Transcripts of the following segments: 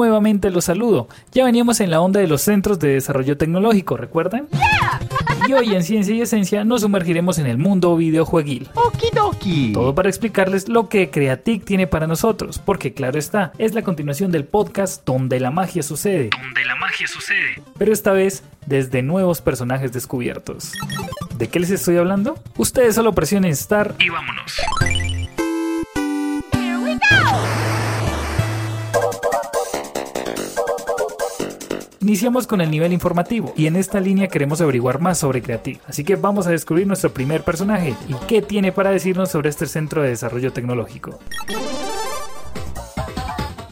Nuevamente los saludo. Ya veníamos en la onda de los centros de desarrollo tecnológico, ¿recuerdan? Y hoy en Ciencia y Esencia nos sumergiremos en el mundo videojueguil. Okidoki. Todo para explicarles lo que Creatic tiene para nosotros, porque claro está, es la continuación del podcast donde la magia sucede. Donde la magia sucede. Pero esta vez desde nuevos personajes descubiertos. ¿De qué les estoy hablando? Ustedes solo presionen Star Y vámonos. Iniciamos con el nivel informativo y en esta línea queremos averiguar más sobre Creative. Así que vamos a descubrir nuestro primer personaje y qué tiene para decirnos sobre este centro de desarrollo tecnológico.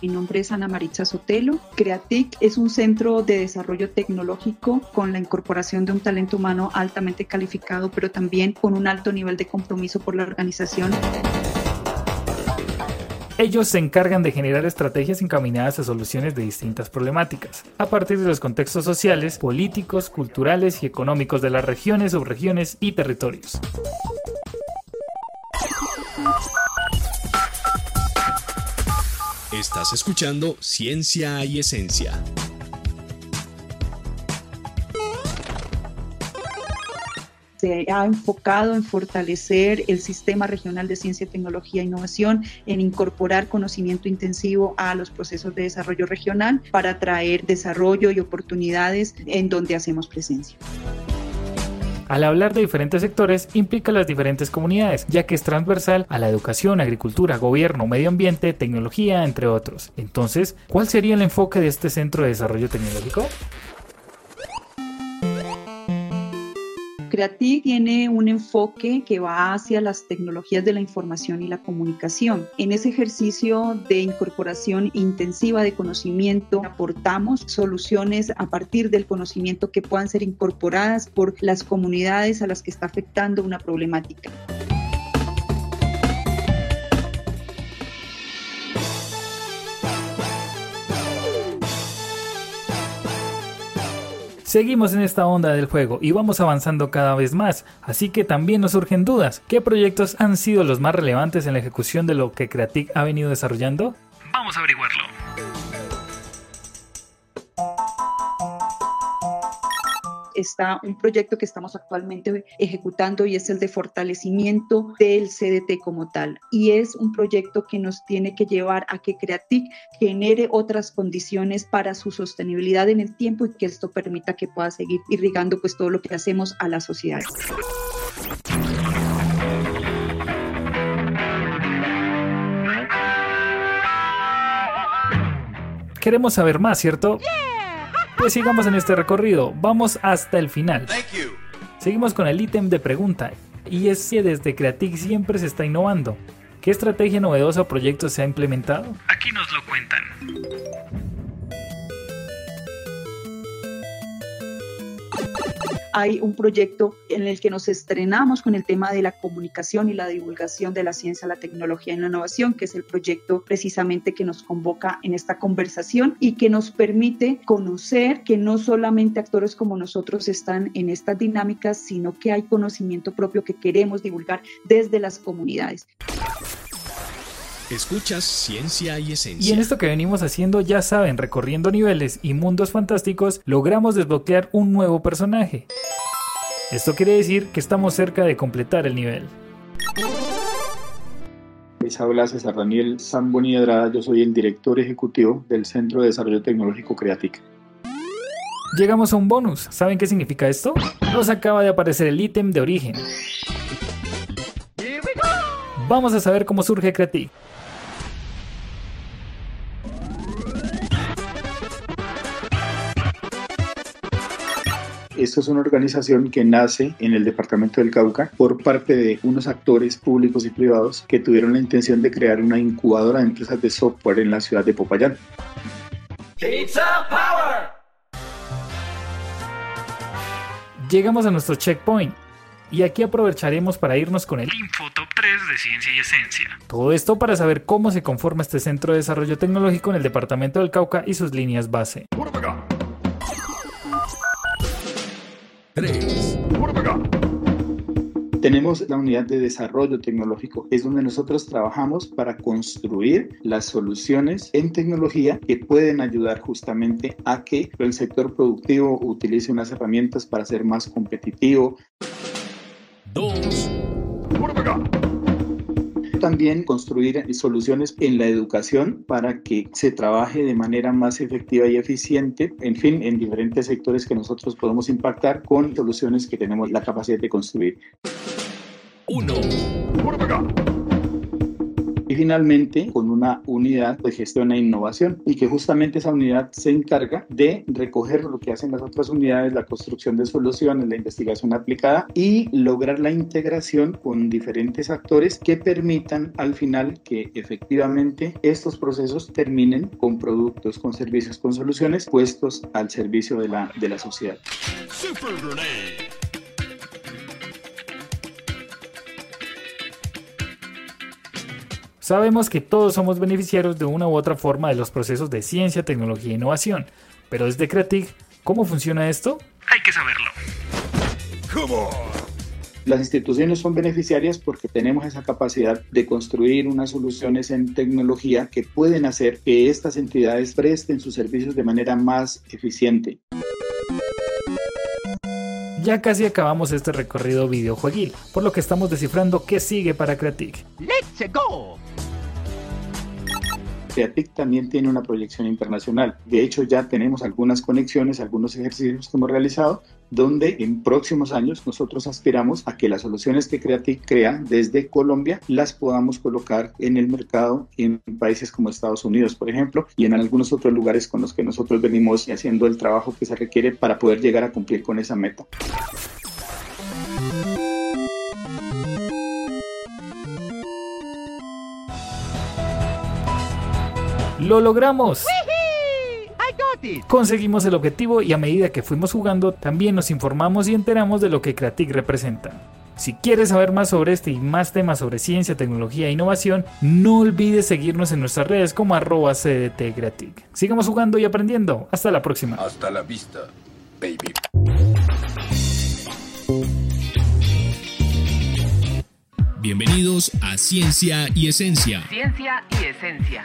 Mi nombre es Ana Maritza Sotelo. Creatic es un centro de desarrollo tecnológico con la incorporación de un talento humano altamente calificado, pero también con un alto nivel de compromiso por la organización. Ellos se encargan de generar estrategias encaminadas a soluciones de distintas problemáticas, a partir de los contextos sociales, políticos, culturales y económicos de las regiones, subregiones y territorios. Estás escuchando Ciencia y Esencia. Se ha enfocado en fortalecer el sistema regional de ciencia, tecnología e innovación, en incorporar conocimiento intensivo a los procesos de desarrollo regional para traer desarrollo y oportunidades en donde hacemos presencia. Al hablar de diferentes sectores implica las diferentes comunidades, ya que es transversal a la educación, agricultura, gobierno, medio ambiente, tecnología, entre otros. Entonces, ¿cuál sería el enfoque de este centro de desarrollo tecnológico? Creative tiene un enfoque que va hacia las tecnologías de la información y la comunicación. En ese ejercicio de incorporación intensiva de conocimiento, aportamos soluciones a partir del conocimiento que puedan ser incorporadas por las comunidades a las que está afectando una problemática. Seguimos en esta onda del juego y vamos avanzando cada vez más, así que también nos surgen dudas. ¿Qué proyectos han sido los más relevantes en la ejecución de lo que Creatic ha venido desarrollando? Vamos a averiguarlo. Está un proyecto que estamos actualmente ejecutando y es el de fortalecimiento del CDT como tal. Y es un proyecto que nos tiene que llevar a que Creatic genere otras condiciones para su sostenibilidad en el tiempo y que esto permita que pueda seguir irrigando pues todo lo que hacemos a la sociedad. Queremos saber más, ¿cierto? Pues sigamos en este recorrido, vamos hasta el final. Seguimos con el ítem de pregunta, y es que desde Creatic siempre se está innovando. ¿Qué estrategia novedosa o proyecto se ha implementado? Aquí nos lo cuentan. Hay un proyecto en el que nos estrenamos con el tema de la comunicación y la divulgación de la ciencia, la tecnología y la innovación, que es el proyecto precisamente que nos convoca en esta conversación y que nos permite conocer que no solamente actores como nosotros están en estas dinámicas, sino que hay conocimiento propio que queremos divulgar desde las comunidades. Escuchas Ciencia y Esencia. Y en esto que venimos haciendo, ya saben, recorriendo niveles y mundos fantásticos, logramos desbloquear un nuevo personaje. Esto quiere decir que estamos cerca de completar el nivel. Les habla César Daniel Samboni Adrada, yo soy el director ejecutivo del Centro de Desarrollo Tecnológico Creatic. Llegamos a un bonus. ¿Saben qué significa esto? Nos acaba de aparecer el ítem de origen. Vamos a saber cómo surge Creatic. Esto es una organización que nace en el departamento del Cauca por parte de unos actores públicos y privados que tuvieron la intención de crear una incubadora de empresas de software en la ciudad de Popayán. Llegamos a nuestro checkpoint y aquí aprovecharemos para irnos con el Info Top 3 de Ciencia y Esencia. Todo esto para saber cómo se conforma este centro de desarrollo tecnológico en el departamento del Cauca y sus líneas base. 3, Tenemos la unidad de desarrollo tecnológico, es donde nosotros trabajamos para construir las soluciones en tecnología que pueden ayudar justamente a que el sector productivo utilice unas herramientas para ser más competitivo. 2, También construir soluciones en la educación para que se trabaje de manera más efectiva y eficiente, en fin, en diferentes sectores que nosotros podemos impactar con soluciones que tenemos la capacidad de construir. 1, Y finalmente, con una unidad de gestión e innovación y que justamente esa unidad se encarga de recoger lo que hacen las otras unidades, la construcción de soluciones, la investigación aplicada y lograr la integración con diferentes actores que permitan al final que efectivamente estos procesos terminen con productos, con servicios, con soluciones puestos al servicio de la, de la sociedad. Sabemos que todos somos beneficiarios de una u otra forma de los procesos de ciencia, tecnología e innovación, pero desde Creatic, ¿cómo funciona esto? Hay que saberlo. Las instituciones son beneficiarias porque tenemos esa capacidad de construir unas soluciones en tecnología que pueden hacer que estas entidades presten sus servicios de manera más eficiente. Ya casi acabamos este recorrido videojueguil, por lo que estamos descifrando qué sigue para Creatic. ¡Let's go! CREATIC también tiene una proyección internacional. De hecho, ya tenemos algunas conexiones, algunos ejercicios que hemos realizado, donde en próximos años nosotros aspiramos a que las soluciones que CREATIC crea desde Colombia las podamos colocar en el mercado en países como Estados Unidos, por ejemplo, y en algunos otros lugares con los que nosotros venimos haciendo el trabajo que se requiere para poder llegar a cumplir con esa meta. ¡Lo logramos! I got it! Conseguimos el objetivo y a medida que fuimos jugando también nos informamos y enteramos de lo que Creatic representa. Si quieres saber más sobre este y más temas sobre ciencia, tecnología e innovación, no olvides seguirnos en nuestras redes como arroba. Sigamos jugando y aprendiendo. Hasta la próxima. Hasta la vista, baby. Bienvenidos a Ciencia y Esencia. Ciencia y esencia.